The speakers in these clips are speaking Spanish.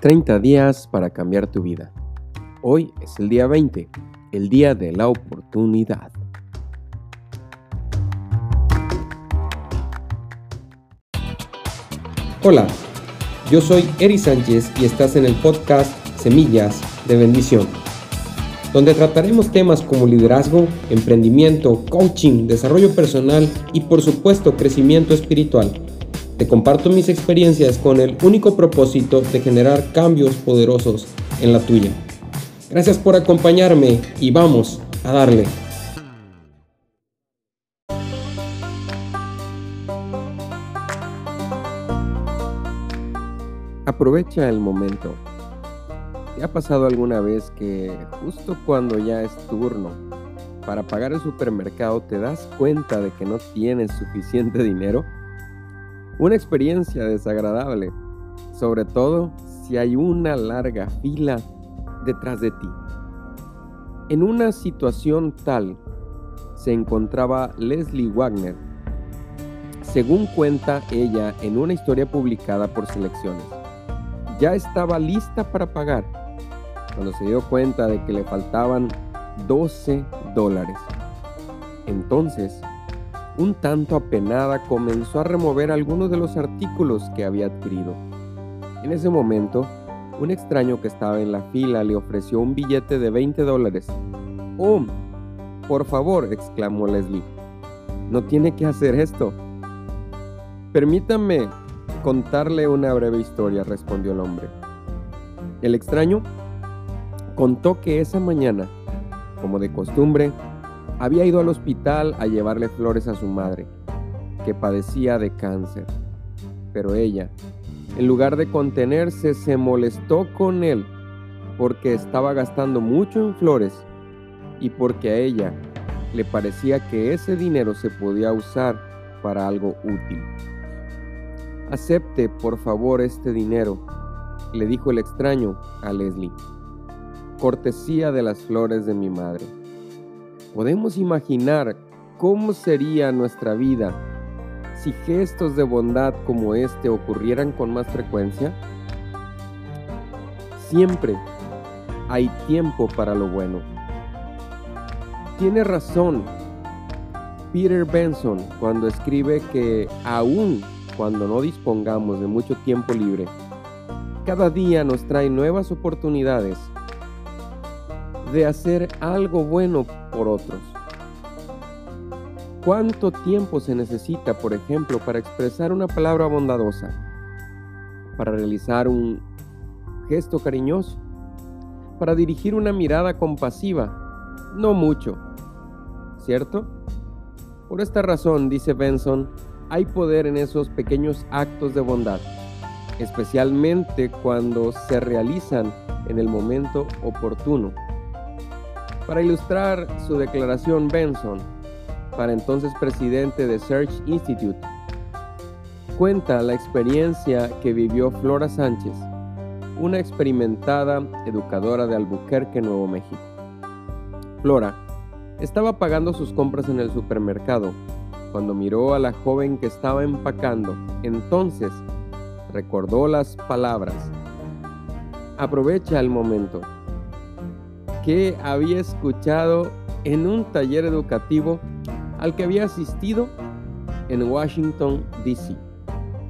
30 días para cambiar tu vida. Hoy es el día 20, el día de la oportunidad. Hola, yo soy Eri Sánchez y estás en el podcast Semillas de Bendición, donde trataremos temas como liderazgo, emprendimiento, coaching, desarrollo personal y por supuesto crecimiento espiritual te comparto mis experiencias con el único propósito de generar cambios poderosos en la tuya. Gracias por acompañarme y vamos a darle. Aprovecha el momento. ¿Te ha pasado alguna vez que justo cuando ya es turno para pagar el supermercado te das cuenta de que no tienes suficiente dinero? Una experiencia desagradable, sobre todo si hay una larga fila detrás de ti. En una situación tal se encontraba Leslie Wagner, según cuenta ella en una historia publicada por Selecciones. Ya estaba lista para pagar cuando se dio cuenta de que le faltaban 12 dólares. Entonces, un tanto apenada, comenzó a remover algunos de los artículos que había adquirido. En ese momento, un extraño que estaba en la fila le ofreció un billete de 20 dólares. ¡Oh! Por favor, exclamó Leslie. No tiene que hacer esto. Permítame contarle una breve historia, respondió el hombre. El extraño contó que esa mañana, como de costumbre, había ido al hospital a llevarle flores a su madre, que padecía de cáncer. Pero ella, en lugar de contenerse, se molestó con él porque estaba gastando mucho en flores y porque a ella le parecía que ese dinero se podía usar para algo útil. Acepte, por favor, este dinero, le dijo el extraño a Leslie. Cortesía de las flores de mi madre. ¿Podemos imaginar cómo sería nuestra vida si gestos de bondad como este ocurrieran con más frecuencia? Siempre hay tiempo para lo bueno. Tiene razón Peter Benson cuando escribe que aún cuando no dispongamos de mucho tiempo libre, cada día nos trae nuevas oportunidades de hacer algo bueno otros. ¿Cuánto tiempo se necesita, por ejemplo, para expresar una palabra bondadosa? ¿Para realizar un gesto cariñoso? ¿Para dirigir una mirada compasiva? No mucho, ¿cierto? Por esta razón, dice Benson, hay poder en esos pequeños actos de bondad, especialmente cuando se realizan en el momento oportuno. Para ilustrar su declaración, Benson, para entonces presidente de Search Institute, cuenta la experiencia que vivió Flora Sánchez, una experimentada educadora de Albuquerque, Nuevo México. Flora estaba pagando sus compras en el supermercado cuando miró a la joven que estaba empacando. Entonces recordó las palabras. Aprovecha el momento que había escuchado en un taller educativo al que había asistido en Washington, D.C.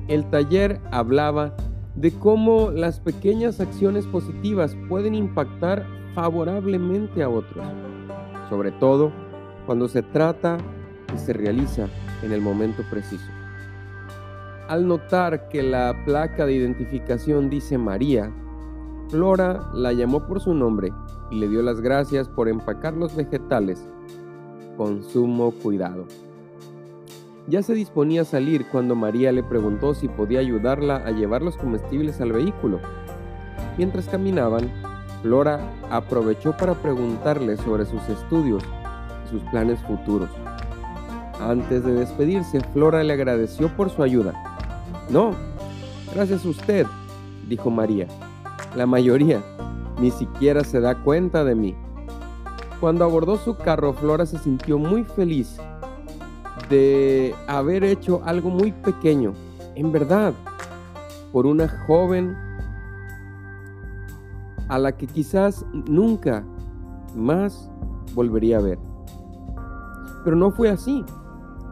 El taller hablaba de cómo las pequeñas acciones positivas pueden impactar favorablemente a otros, sobre todo cuando se trata y se realiza en el momento preciso. Al notar que la placa de identificación dice María, Flora la llamó por su nombre y le dio las gracias por empacar los vegetales con sumo cuidado. Ya se disponía a salir cuando María le preguntó si podía ayudarla a llevar los comestibles al vehículo. Mientras caminaban, Flora aprovechó para preguntarle sobre sus estudios y sus planes futuros. Antes de despedirse, Flora le agradeció por su ayuda. No, gracias a usted, dijo María. La mayoría ni siquiera se da cuenta de mí. Cuando abordó su carro, Flora se sintió muy feliz de haber hecho algo muy pequeño, en verdad, por una joven a la que quizás nunca más volvería a ver. Pero no fue así.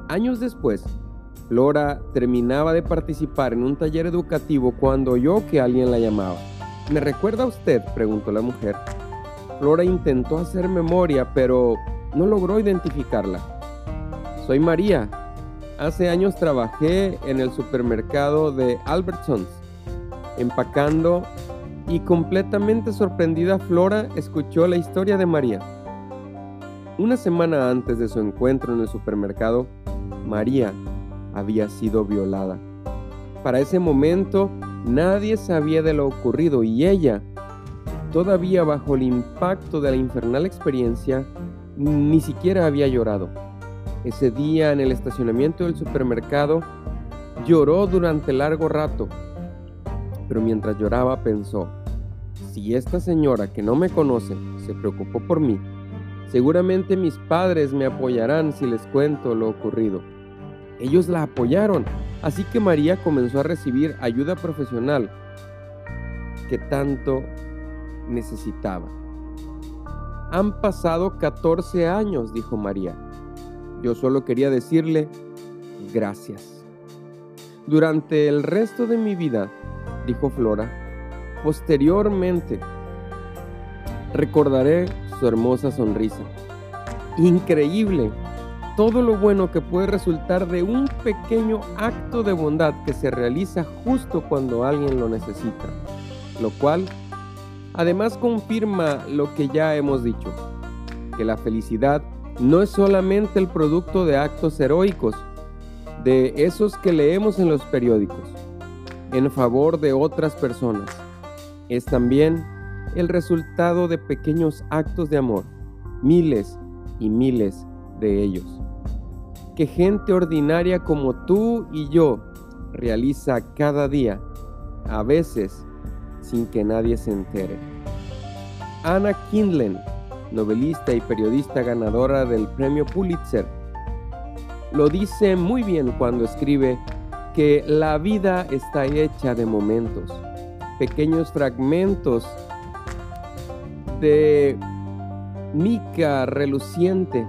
Años después, Flora terminaba de participar en un taller educativo cuando oyó que alguien la llamaba. ¿Me recuerda usted? preguntó la mujer. Flora intentó hacer memoria, pero no logró identificarla. Soy María. Hace años trabajé en el supermercado de Albertsons, empacando y completamente sorprendida Flora escuchó la historia de María. Una semana antes de su encuentro en el supermercado, María había sido violada. Para ese momento nadie sabía de lo ocurrido y ella, todavía bajo el impacto de la infernal experiencia, ni siquiera había llorado. Ese día en el estacionamiento del supermercado, lloró durante largo rato, pero mientras lloraba pensó, si esta señora que no me conoce se preocupó por mí, seguramente mis padres me apoyarán si les cuento lo ocurrido. Ellos la apoyaron, así que María comenzó a recibir ayuda profesional que tanto necesitaba. Han pasado 14 años, dijo María. Yo solo quería decirle gracias. Durante el resto de mi vida, dijo Flora, Posteriormente, recordaré su hermosa sonrisa. Increíble todo lo bueno que puede resultar de un pequeño acto de bondad que se realiza justo cuando alguien lo necesita, lo cual además confirma lo que ya hemos dicho, que la felicidad no es solamente el producto de actos heroicos, de esos que leemos en los periódicos, en favor de otras personas es también el resultado de pequeños actos de amor, miles y miles de ellos, que gente ordinaria como tú y yo realiza cada día, a veces sin que nadie se entere. Anna Kindlen, novelista y periodista ganadora del premio Pulitzer, lo dice muy bien cuando escribe que la vida está hecha de momentos pequeños fragmentos de mica reluciente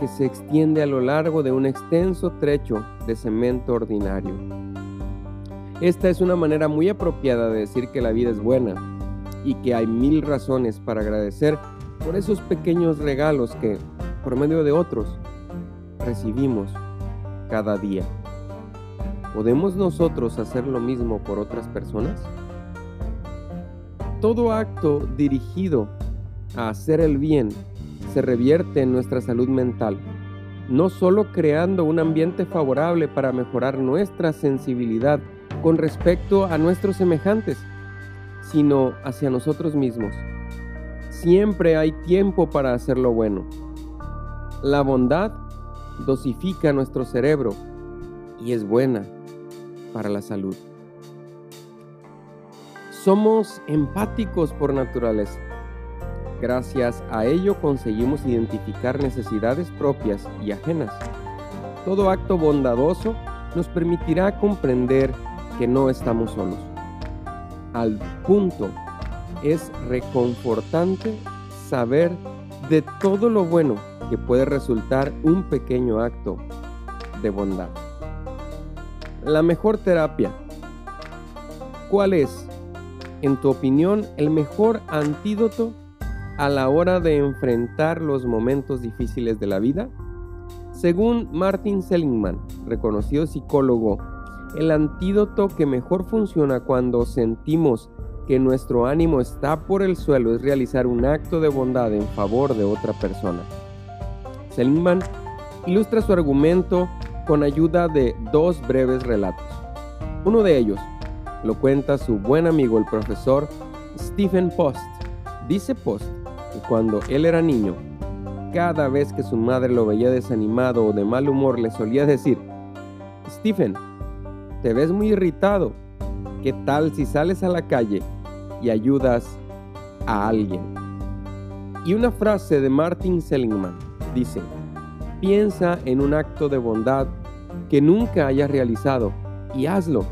que se extiende a lo largo de un extenso trecho de cemento ordinario. Esta es una manera muy apropiada de decir que la vida es buena y que hay mil razones para agradecer por esos pequeños regalos que, por medio de otros, recibimos cada día. ¿Podemos nosotros hacer lo mismo por otras personas? Todo acto dirigido a hacer el bien se revierte en nuestra salud mental, no solo creando un ambiente favorable para mejorar nuestra sensibilidad con respecto a nuestros semejantes, sino hacia nosotros mismos. Siempre hay tiempo para hacer lo bueno. La bondad dosifica nuestro cerebro y es buena para la salud. Somos empáticos por naturaleza. Gracias a ello conseguimos identificar necesidades propias y ajenas. Todo acto bondadoso nos permitirá comprender que no estamos solos. Al punto, es reconfortante saber de todo lo bueno que puede resultar un pequeño acto de bondad. La mejor terapia. ¿Cuál es? en tu opinión, el mejor antídoto a la hora de enfrentar los momentos difíciles de la vida? Según Martin Seligman, reconocido psicólogo, el antídoto que mejor funciona cuando sentimos que nuestro ánimo está por el suelo es realizar un acto de bondad en favor de otra persona. Seligman ilustra su argumento con ayuda de dos breves relatos. Uno de ellos, lo cuenta su buen amigo el profesor Stephen Post. Dice Post cuando él era niño, cada vez que su madre lo veía desanimado o de mal humor, le solía decir, Stephen, te ves muy irritado. ¿Qué tal si sales a la calle y ayudas a alguien? Y una frase de Martin Seligman dice, piensa en un acto de bondad que nunca hayas realizado y hazlo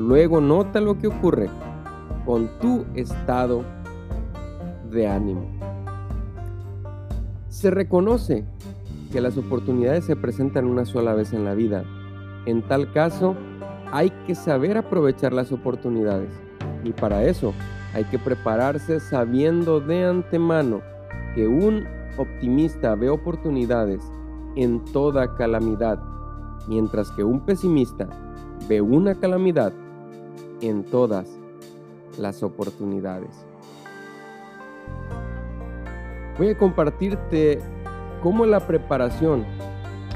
Luego nota lo que ocurre con tu estado de ánimo. Se reconoce que las oportunidades se presentan una sola vez en la vida. En tal caso, hay que saber aprovechar las oportunidades. Y para eso hay que prepararse sabiendo de antemano que un optimista ve oportunidades en toda calamidad, mientras que un pesimista ve una calamidad en todas las oportunidades. Voy a compartirte cómo la preparación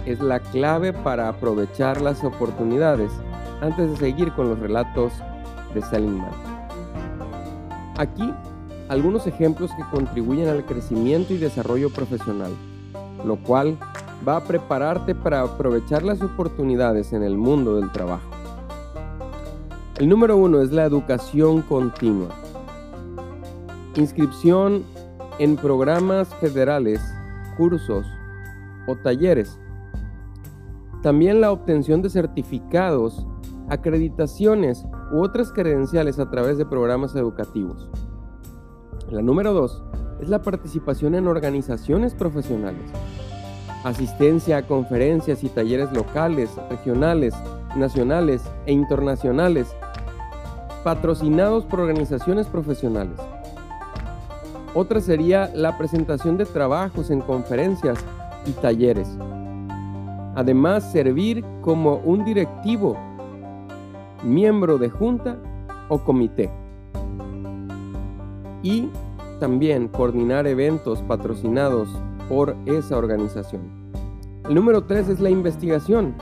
es la clave para aprovechar las oportunidades antes de seguir con los relatos de Seligman. Aquí algunos ejemplos que contribuyen al crecimiento y desarrollo profesional, lo cual va a prepararte para aprovechar las oportunidades en el mundo del trabajo. El número uno es la educación continua. Inscripción en programas federales, cursos o talleres. También la obtención de certificados, acreditaciones u otras credenciales a través de programas educativos. La número dos es la participación en organizaciones profesionales. Asistencia a conferencias y talleres locales, regionales, nacionales e internacionales, patrocinados por organizaciones profesionales. Otra sería la presentación de trabajos en conferencias y talleres. Además, servir como un directivo, miembro de junta o comité y también coordinar eventos patrocinados por esa organización. El número 3 es la investigación.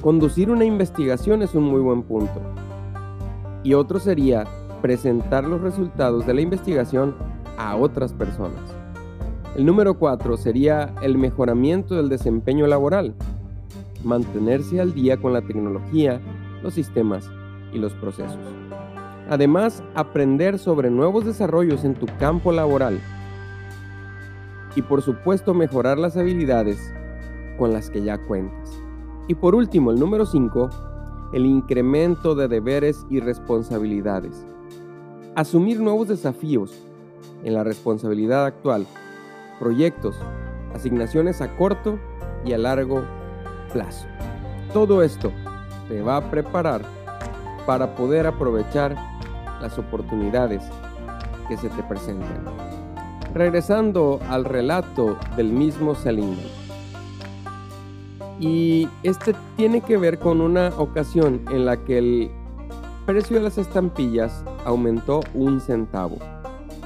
Conducir una investigación es un muy buen punto. Y otro sería presentar los resultados de la investigación a otras personas. El número 4 sería el mejoramiento del desempeño laboral. Mantenerse al día con la tecnología, los sistemas y los procesos. Además, aprender sobre nuevos desarrollos en tu campo laboral. Y por supuesto, mejorar las habilidades con las que ya cuentas. Y por último, el número 5, el incremento de deberes y responsabilidades. Asumir nuevos desafíos en la responsabilidad actual, proyectos, asignaciones a corto y a largo plazo. Todo esto te va a preparar para poder aprovechar las oportunidades que se te presentan. Regresando al relato del mismo Seligman. Y este tiene que ver con una ocasión en la que el precio de las estampillas aumentó un centavo.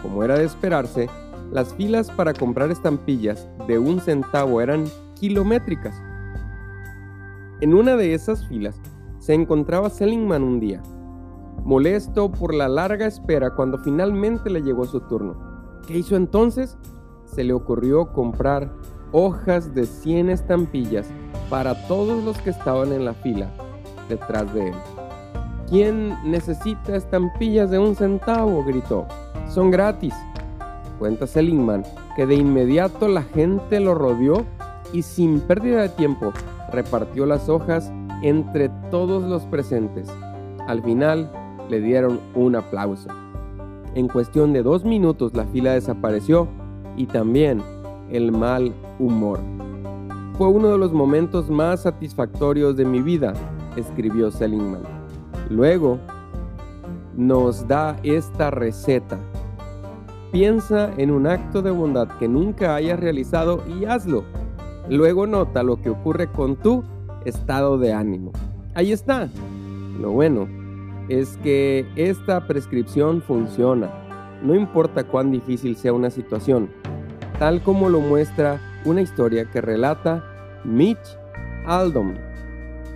Como era de esperarse, las filas para comprar estampillas de un centavo eran kilométricas. En una de esas filas se encontraba Seligman un día molesto por la larga espera cuando finalmente le llegó su turno. ¿Qué hizo entonces? Se le ocurrió comprar hojas de 100 estampillas para todos los que estaban en la fila detrás de él. ¿Quién necesita estampillas de un centavo? gritó. Son gratis. Cuenta Seligman que de inmediato la gente lo rodeó y sin pérdida de tiempo repartió las hojas entre todos los presentes. Al final, le dieron un aplauso. En cuestión de dos minutos la fila desapareció y también el mal humor. Fue uno de los momentos más satisfactorios de mi vida, escribió Seligman. Luego nos da esta receta. Piensa en un acto de bondad que nunca hayas realizado y hazlo. Luego nota lo que ocurre con tu estado de ánimo. Ahí está. Lo bueno es que esta prescripción funciona, no importa cuán difícil sea una situación, tal como lo muestra una historia que relata Mitch Aldom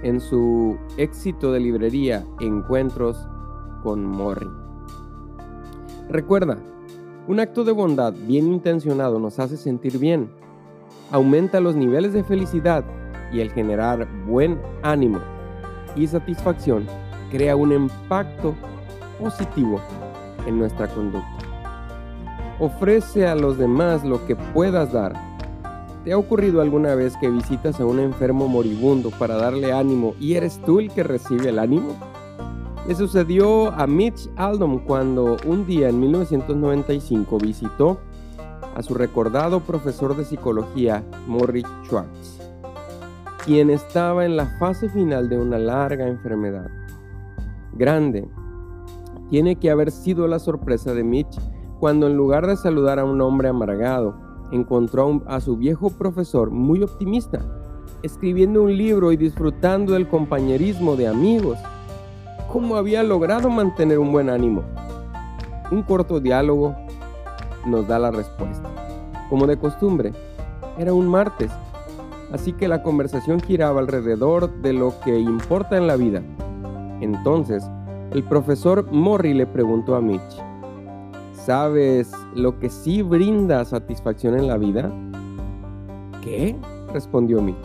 en su éxito de librería Encuentros con Morrie. Recuerda, un acto de bondad bien intencionado nos hace sentir bien, aumenta los niveles de felicidad y el generar buen ánimo y satisfacción crea un impacto positivo en nuestra conducta. Ofrece a los demás lo que puedas dar. ¿Te ha ocurrido alguna vez que visitas a un enfermo moribundo para darle ánimo y eres tú el que recibe el ánimo? Le sucedió a Mitch Aldom cuando un día en 1995 visitó a su recordado profesor de psicología, Morrie Schwartz, quien estaba en la fase final de una larga enfermedad. Grande, tiene que haber sido la sorpresa de Mitch cuando en lugar de saludar a un hombre amargado, encontró a su viejo profesor muy optimista, escribiendo un libro y disfrutando del compañerismo de amigos. ¿Cómo había logrado mantener un buen ánimo? Un corto diálogo nos da la respuesta. Como de costumbre, era un martes, así que la conversación giraba alrededor de lo que importa en la vida. Entonces, el profesor Morri le preguntó a Mitch, ¿sabes lo que sí brinda satisfacción en la vida? ¿Qué? respondió Mitch.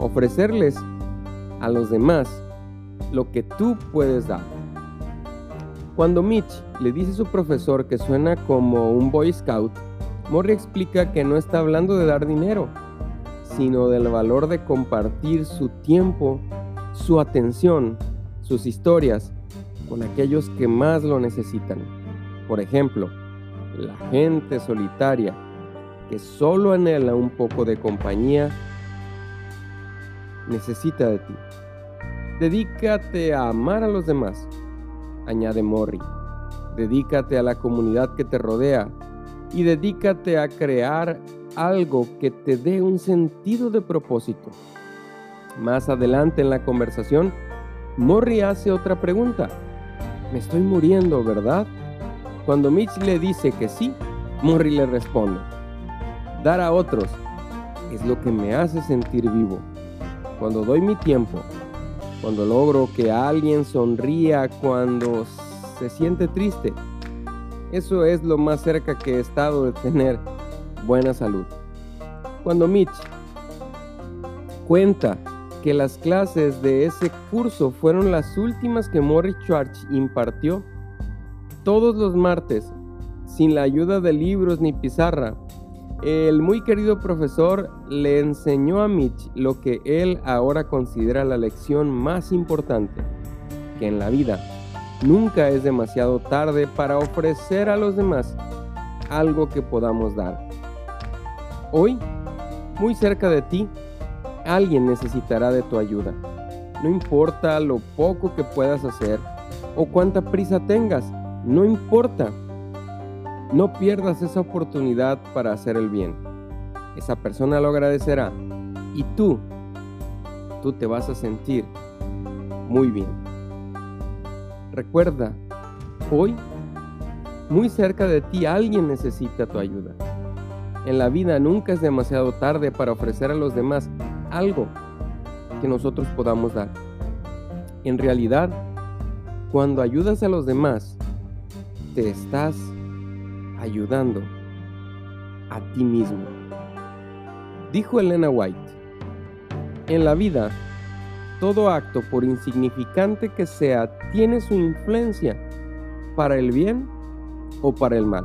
Ofrecerles a los demás lo que tú puedes dar. Cuando Mitch le dice a su profesor que suena como un Boy Scout, Morri explica que no está hablando de dar dinero, sino del valor de compartir su tiempo, su atención, sus historias con aquellos que más lo necesitan. Por ejemplo, la gente solitaria que solo anhela un poco de compañía necesita de ti. Dedícate a amar a los demás, añade Morri. Dedícate a la comunidad que te rodea y dedícate a crear algo que te dé un sentido de propósito. Más adelante en la conversación, Morri hace otra pregunta. Me estoy muriendo, ¿verdad? Cuando Mitch le dice que sí, Morri le responde, dar a otros es lo que me hace sentir vivo. Cuando doy mi tiempo, cuando logro que alguien sonría cuando se siente triste, eso es lo más cerca que he estado de tener buena salud. Cuando Mitch cuenta que las clases de ese curso fueron las últimas que Morris Schwartz impartió. Todos los martes, sin la ayuda de libros ni pizarra, el muy querido profesor le enseñó a Mitch lo que él ahora considera la lección más importante, que en la vida nunca es demasiado tarde para ofrecer a los demás algo que podamos dar. Hoy, muy cerca de ti, Alguien necesitará de tu ayuda. No importa lo poco que puedas hacer o cuánta prisa tengas, no importa. No pierdas esa oportunidad para hacer el bien. Esa persona lo agradecerá y tú, tú te vas a sentir muy bien. Recuerda, hoy, muy cerca de ti alguien necesita tu ayuda. En la vida nunca es demasiado tarde para ofrecer a los demás algo que nosotros podamos dar. En realidad, cuando ayudas a los demás, te estás ayudando a ti mismo. Dijo Elena White, en la vida, todo acto, por insignificante que sea, tiene su influencia para el bien o para el mal.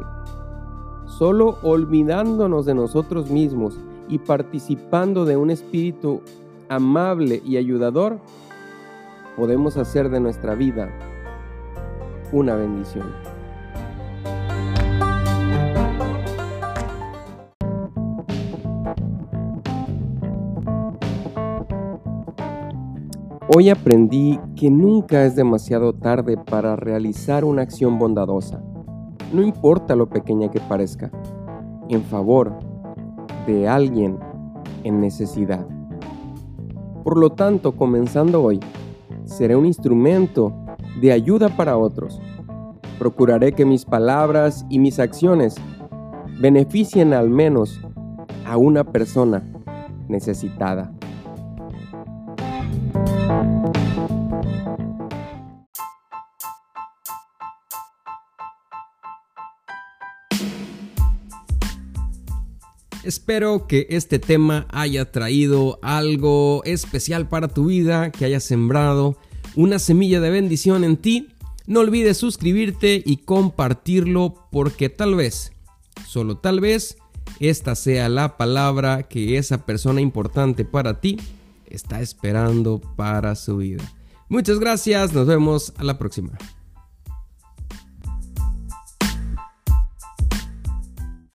Solo olvidándonos de nosotros mismos y participando de un espíritu amable y ayudador, podemos hacer de nuestra vida una bendición. Hoy aprendí que nunca es demasiado tarde para realizar una acción bondadosa, no importa lo pequeña que parezca, en favor de alguien en necesidad. Por lo tanto, comenzando hoy, seré un instrumento de ayuda para otros. Procuraré que mis palabras y mis acciones beneficien al menos a una persona necesitada. Espero que este tema haya traído algo especial para tu vida, que haya sembrado una semilla de bendición en ti. No olvides suscribirte y compartirlo porque tal vez, solo tal vez, esta sea la palabra que esa persona importante para ti está esperando para su vida. Muchas gracias, nos vemos a la próxima.